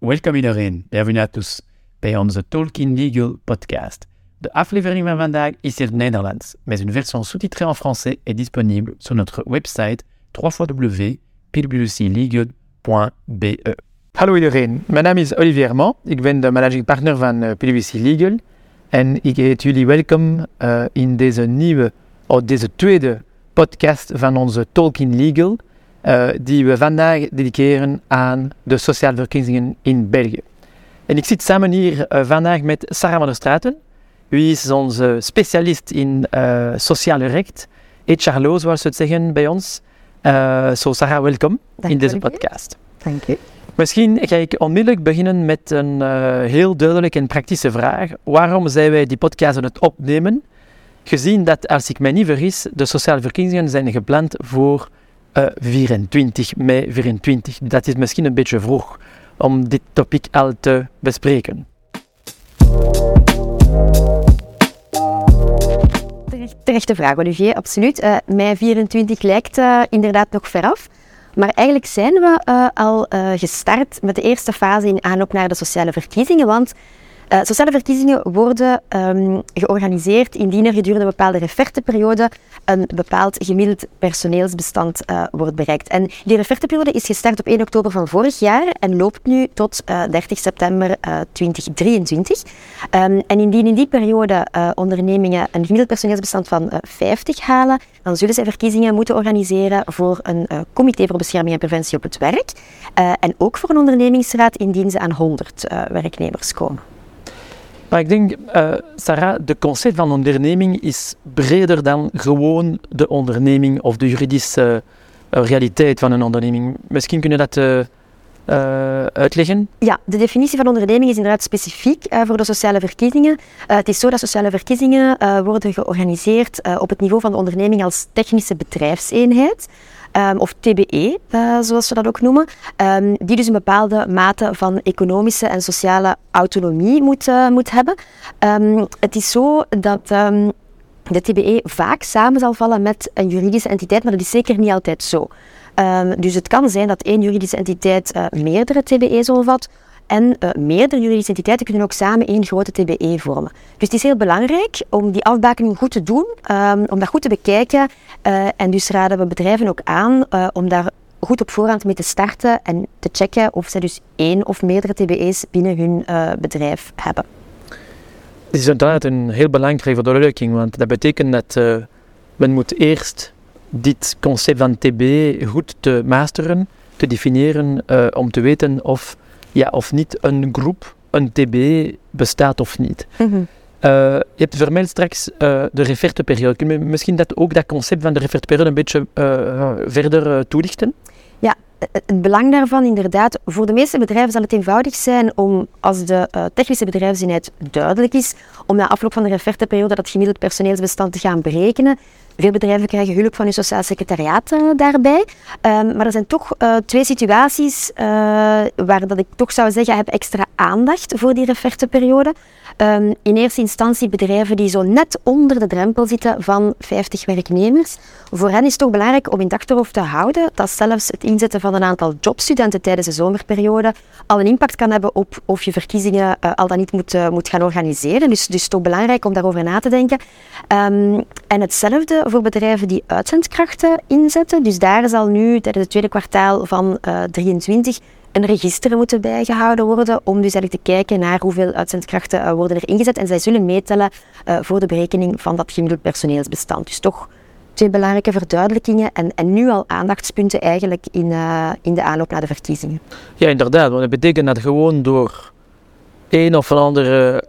Welkom iedereen, bienvenue à tous. Bij onze Talking Legal podcast. De aflevering van vandaag is in het Nederlands, mais une version sous-titrée en français est disponible sur notre website www.pwclegal.be. Hallo iedereen, mijn naam is Olivier Herman, ik ben de managing partner van uh, PwC Legal. En ik heet jullie welkom uh, in deze nieuwe, of deze tweede podcast van onze Talking Legal, uh, die we vandaag dediceren aan de sociale verkiezingen in België. En ik zit samen hier uh, vandaag met Sarah van der Straten. U is onze specialist in uh, sociale recht, HR zoals we het zeggen bij ons. Uh, so Sarah, welkom in deze podcast. Dank u. Misschien ga ik onmiddellijk beginnen met een heel duidelijke en praktische vraag. Waarom zijn wij die podcast aan het opnemen? Gezien dat, als ik mij niet vergis, de sociale verkiezingen zijn gepland voor uh, 24 mei 24. Dat is misschien een beetje vroeg om dit topic al te bespreken. Terechte vraag, Olivier, absoluut. Uh, mei 24 lijkt uh, inderdaad nog veraf. Maar eigenlijk zijn we al gestart met de eerste fase in aanloop naar de sociale verkiezingen. Want Uh, sociale verkiezingen worden um, georganiseerd indien er gedurende een bepaalde referteperiode een bepaald gemiddeld personeelsbestand uh, wordt bereikt. En die referteperiode is gestart op 1 oktober van vorig jaar en loopt nu tot uh, 30 september 2023. Um, en indien in die periode ondernemingen een gemiddeld personeelsbestand van 50 halen, dan zullen zij verkiezingen moeten organiseren voor een comité voor bescherming en preventie op het werk en ook voor een ondernemingsraad indien ze aan 100 werknemers komen. Maar ik denk, uh, Sarah, de concept van onderneming is breder dan gewoon de onderneming of de juridische uh, realiteit van een onderneming. Misschien kun je dat uh, uitleggen? Ja, de definitie van onderneming is inderdaad specifiek voor de sociale verkiezingen. het is zo dat sociale verkiezingen worden georganiseerd op het niveau van de onderneming als technische bedrijfseenheid. Um, of TBE, uh, zoals we dat ook noemen, um, die dus een bepaalde mate van economische en sociale autonomie moet, uh, moet hebben. Um, het is zo dat de TBE vaak samen zal vallen met een juridische entiteit, maar dat is zeker niet altijd zo. dus het kan zijn dat één juridische entiteit uh, meerdere TBE's omvat, en uh, meerdere juridische entiteiten kunnen ook samen één grote TBE vormen. Dus het is heel belangrijk om die afbakening goed te doen, um, om dat goed te bekijken. Uh, en dus raden we bedrijven ook aan uh, om daar goed op voorhand mee te starten en te checken of ze dus één of meerdere TBE's binnen hun bedrijf hebben. Dit is inderdaad een heel belangrijke verduidelijking, want dat betekent dat men moet eerst dit concept van TB goed te masteren, te definiëren, om te weten of ja of niet een groep, een TB bestaat of niet. Mm -hmm. uh, je hebt vermeld straks uh, de referteperiode. Kun je misschien dat, ook dat concept van de referteperiode een beetje uh, verder toelichten? Ja, het belang daarvan inderdaad, voor de meeste bedrijven zal het eenvoudig zijn om, als de technische bedrijfseenheid duidelijk is, om na afloop van de referteperiode dat gemiddeld personeelsbestand te gaan berekenen. Veel bedrijven krijgen hulp van hun sociaal secretariaat uh, daarbij. Um, maar er zijn toch uh, twee situaties waar dat ik toch zou zeggen, heb extra aandacht voor die referteperiode. Um, in eerste instantie bedrijven die zo net onder de drempel zitten van 50 werknemers. Voor hen is het toch belangrijk om in achterhoofd te houden dat zelfs het inzetten van een aantal jobstudenten tijdens de zomerperiode al een impact kan hebben op of je verkiezingen al dan niet moet, moet gaan organiseren. Dus het is toch belangrijk om daarover na te denken. Um, en hetzelfde voor bedrijven die uitzendkrachten inzetten. Dus daar zal nu tijdens het tweede kwartaal van uh, 23 een register moeten bijgehouden worden om dus eigenlijk te kijken naar hoeveel uitzendkrachten uh, worden er ingezet. En zij zullen meetellen uh, voor de berekening van dat gemiddeld personeelsbestand. Dus toch twee belangrijke verduidelijkingen en, en nu al aandachtspunten eigenlijk in, in de aanloop naar de verkiezingen. Ja, inderdaad. Want dat betekent dat gewoon door een of andere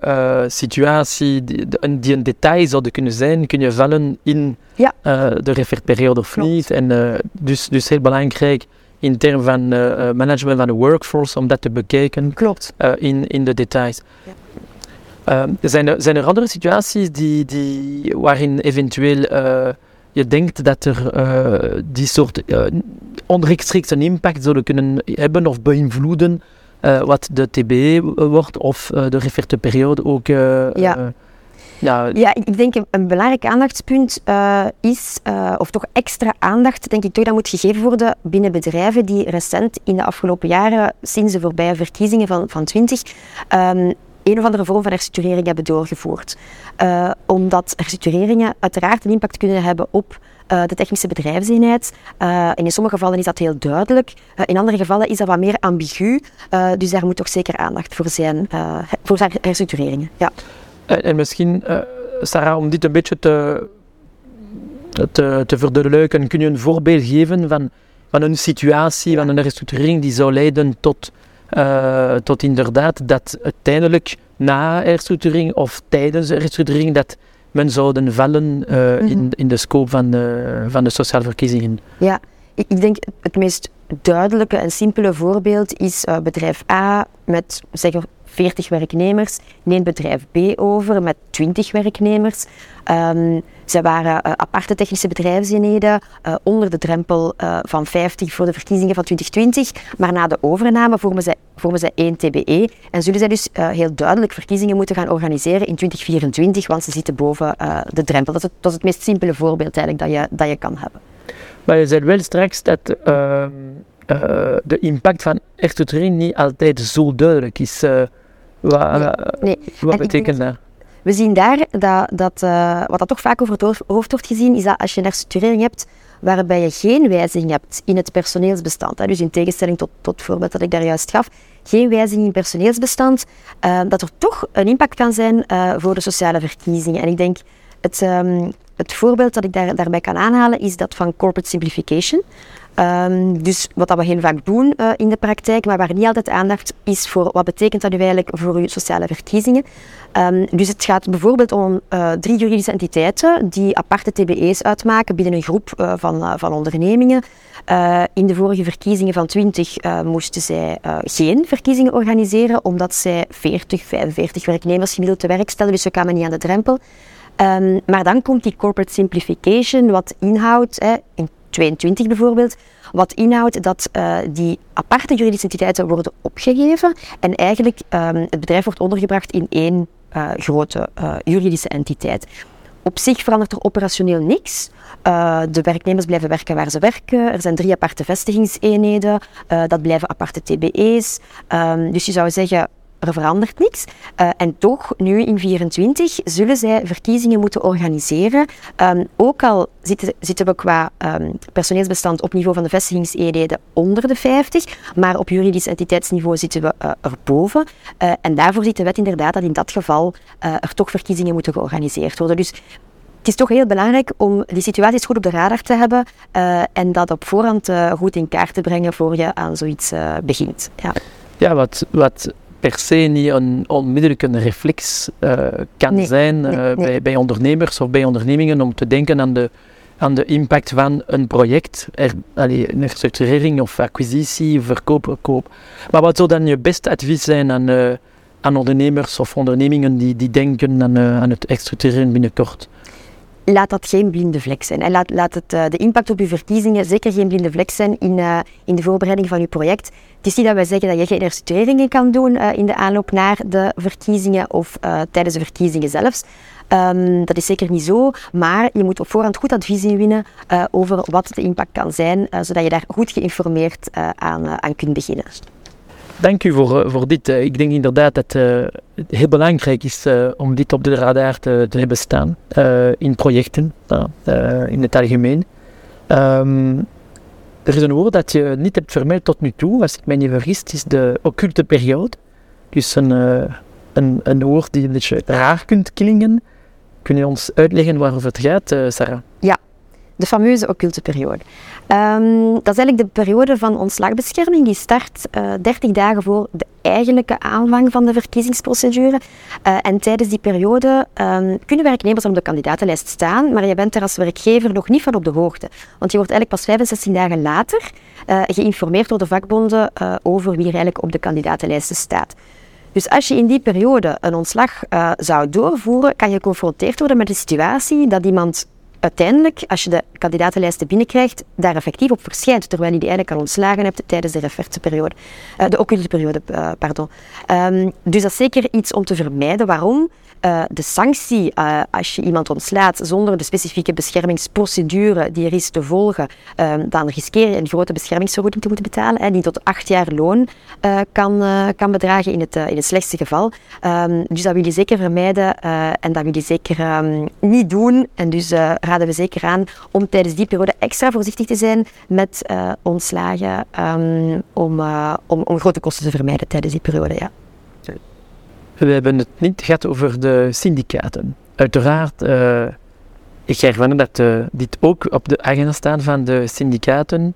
situatie die, die, een detail zou kunnen zijn, kun je vallen in ja. de referperiode of Klopt. niet. En dus, dus heel belangrijk in termen van management van de workforce, om dat te bekijken. Klopt. In, in de details. Ja. Uh, zijn, er, zijn er andere situaties die, die, waarin eventueel je denkt dat er die soort onrechtstreeks een impact zouden kunnen hebben of beïnvloeden wat de TBE wordt of de referteperiode ook? ja. Ja, Ja, ik denk een, een belangrijk aandachtspunt eh, is, eh, of toch extra aandacht, denk ik toch, dat moet gegeven worden binnen bedrijven die recent in de afgelopen jaren, sinds de voorbije verkiezingen van, van 20, ehm, een of andere vorm van herstructurering hebben doorgevoerd. Eh, omdat herstructureringen uiteraard een impact kunnen hebben op eh, de technische bedrijfseenheid. Eh, en in sommige gevallen is dat heel duidelijk. Eh, in andere gevallen is dat wat meer ambigu. Dus daar moet toch zeker aandacht voor zijn, voor her- herstructureringen. Ja. En, en misschien, Sarah, om dit een beetje te, te, te verduidelijken, kun je een voorbeeld geven van, van een situatie, van een herstructurering die zou leiden tot, tot inderdaad dat uiteindelijk na herstructurering of tijdens de herstructurering dat men zouden vallen eh, in, Mhm. in de scope van de, van de sociale verkiezingen. Ja, ik, ik denk het meest duidelijke en simpele voorbeeld is eh, bedrijf A met zeggen 40 werknemers neemt bedrijf B over met 20 werknemers. Ehm zij waren eh, aparte technische bedrijfseenheden eh, onder de drempel eh, van 50 voor de verkiezingen van 2020. Maar na de overname vormen zij, vormen één TBE en zullen zij dus heel duidelijk verkiezingen moeten gaan organiseren in 2024, want ze zitten boven de drempel. Dat is, het, meest simpele voorbeeld eigenlijk dat je, dat je kan hebben. Maar je zei wel straks dat ehm, eh, de impact van herstructurering niet altijd zo duidelijk is. Wat Nee, nee. wat En ik betekent dat? We zien daar dat, dat eh, wat dat toch vaak over het hoofd- wordt gezien, is dat als je een herstructurering hebt waarbij je geen wijziging hebt in het personeelsbestand, hè, dus in tegenstelling tot, tot het voorbeeld dat ik daar juist gaf, geen wijziging in het personeelsbestand, eh, dat er toch een impact kan zijn eh, voor de sociale verkiezingen. En ik denk, het, ehm, het voorbeeld dat ik daar, daarbij kan aanhalen is dat van corporate simplification. Ehm, dus wat dat we heel vaak doen eh, in de praktijk, maar waar niet altijd aandacht is voor wat betekent dat nu eigenlijk voor uw sociale verkiezingen. Ehm, dus het gaat bijvoorbeeld om eh, drie juridische entiteiten die aparte TBE's uitmaken binnen een groep eh, van, van ondernemingen. In de vorige verkiezingen van 20 eh, moesten zij geen verkiezingen organiseren, omdat zij 40, 45 werknemers gemiddeld te werk stelden, dus ze kwamen niet aan de drempel. Ehm, maar dan komt die corporate simplification, wat inhoudt, hè, 22 bijvoorbeeld, wat inhoudt dat eh, die aparte juridische entiteiten worden opgegeven en eigenlijk ehm, het bedrijf wordt ondergebracht in één eh, grote eh, juridische entiteit. Op zich verandert er operationeel niks. De werknemers blijven werken waar ze werken. Er zijn drie aparte vestigingseenheden. Dat blijven aparte TBE's. Ehm, dus je zou zeggen, er verandert niks. Eh, en toch, nu in 24, zullen zij verkiezingen moeten organiseren. Ehm, ook al zitten, zitten we qua ehm, personeelsbestand op niveau van de vestigingseenheden onder de 50, maar op juridisch entiteitsniveau zitten we eh, erboven. Eh, en daarvoor ziet de wet inderdaad dat in dat geval er toch verkiezingen moeten georganiseerd worden. Dus het is toch heel belangrijk om die situaties goed op de radar te hebben en dat op voorhand goed in kaart te brengen voor je aan zoiets begint. Ja. Ja, wat, wat per se niet een onmiddellijke reflex eh, kan Nee, zijn nee, eh, nee. Bij, bij ondernemers of bij ondernemingen om te denken aan de, aan de impact van een project, er, allee, een herstructurering of acquisitie, verkoop, verkoop. Maar wat zou dan je beste advies zijn aan, eh, aan ondernemers of ondernemingen die, die denken aan, aan het herstructureren binnenkort? Laat dat geen blinde vlek zijn. En laat, laat het, eh, de impact op uw verkiezingen zeker geen blinde vlek zijn in, eh, in de voorbereiding van uw project. Het is niet dat wij zeggen dat je geen herstructureringen kan doen eh, in de aanloop naar de verkiezingen of tijdens de verkiezingen zelfs. Ehm, dat is zeker niet zo, maar je moet op voorhand goed advies inwinnen over wat de impact kan zijn, zodat je daar goed geïnformeerd aan, aan kunt beginnen. Dank u voor, eh, voor dit. Eh, Ik denk inderdaad dat eh, het heel belangrijk is om dit op de radar te, te hebben staan in projecten, ja, eh, in het algemeen. Ehm, er is een woord dat je niet hebt vermeld tot nu toe, als ik mij niet vergis, is de occulte periode. Dus een, een, een woord die een beetje raar kunt klinken. Kun je ons uitleggen waarover het gaat, Sarah? De fameuze occulte periode. Ehm, dat is eigenlijk de periode van ontslagbescherming die start eh 30 dagen voor de eigenlijke aanvang van de verkiezingsprocedure. Eh, en tijdens die periode ehm, kunnen werknemers op de kandidatenlijst staan, maar je bent er als werkgever nog niet van op de hoogte. Want je wordt eigenlijk pas 65 dagen later eh, geïnformeerd door de vakbonden over wie er eigenlijk op de kandidatenlijsten staat. Dus als je in die periode een ontslag zou doorvoeren, kan je geconfronteerd worden met de situatie dat iemand uiteindelijk, als je de kandidatenlijsten binnenkrijgt, daar effectief op verschijnt, terwijl je die eigenlijk al ontslagen hebt tijdens de referteperiode, uh, de occulte periode, uh, pardon. Um, dus dat is zeker iets om te vermijden. Waarom? Uh, de sanctie als je iemand ontslaat zonder de specifieke beschermingsprocedure die er is te volgen, uh, dan riskeer je een grote beschermingsvergoeding te moeten betalen, die tot acht jaar loon kan, kan bedragen in het, in het slechtste geval. Um, dus dat wil je zeker vermijden en dat wil je zeker niet doen. En dus raden we zeker aan om tijdens die periode extra voorzichtig te zijn met ontslagen um, om, om, om grote kosten te vermijden tijdens die periode. Ja. We hebben het niet gehad over de syndicaten. Uiteraard, uh, ik ervan dat dit ook op de agenda staat van de syndicaten.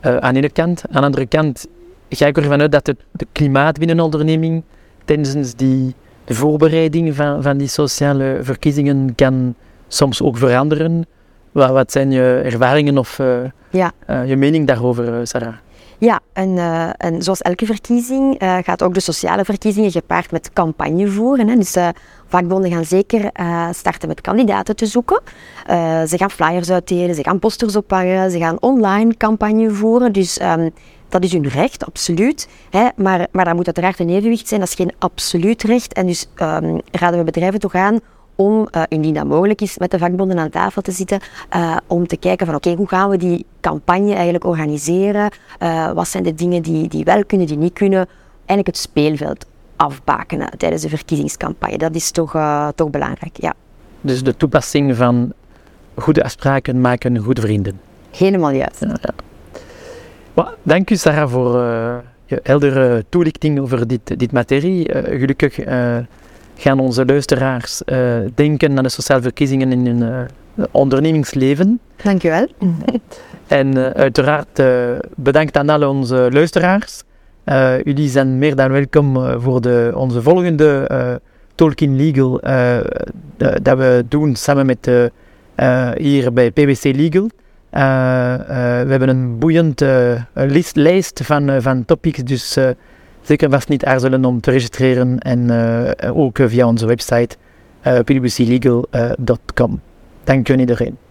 Aan de ene kant. Aan de andere kant ga ik ervan uit dat het de klimaat binnen onderneming tijdens die, de voorbereiding van, van die sociale verkiezingen kan soms ook veranderen. Wat, wat zijn je ervaringen of ja. je mening daarover, Sarah? Ja, en, uh, en zoals elke verkiezing uh, gaat ook de sociale verkiezingen gepaard met campagne voeren. Hè. Dus uh, vakbonden gaan zeker starten met kandidaten te zoeken. ze gaan flyers uitdelen, ze gaan posters ophangen, ze gaan online campagne voeren. Dus um, dat is hun recht, absoluut. Hè. Maar, maar daar moet uiteraard een evenwicht zijn. Dat is geen absoluut recht. En dus um, raden we bedrijven toch aan om, uh, indien dat mogelijk is, met de vakbonden aan tafel te zitten, uh, om te kijken van oké, okay, hoe gaan we die campagne eigenlijk organiseren? Uh, wat zijn de dingen die, die wel kunnen, die niet kunnen? Eigenlijk het speelveld afbakenen tijdens de verkiezingscampagne. Dat is toch, toch belangrijk, ja. Dus de toepassing van goede afspraken maken goede vrienden. Helemaal juist. Ja, ja. Well, dank u Sarah voor je heldere toelichting over dit, dit materie. gelukkig gaan onze luisteraars uh, denken aan de sociale verkiezingen in hun uh, ondernemingsleven. Dankjewel. en uh, uiteraard bedankt aan alle onze luisteraars. jullie zijn meer dan welkom voor de, onze volgende Tolkien Legal dat we doen samen met hier bij PwC Legal. we hebben een boeiende list, lijst van, van topics, dus zeker vast niet aarzelen om te registreren en uh, ook via onze website uh, pwclegal.com. Dank je iedereen.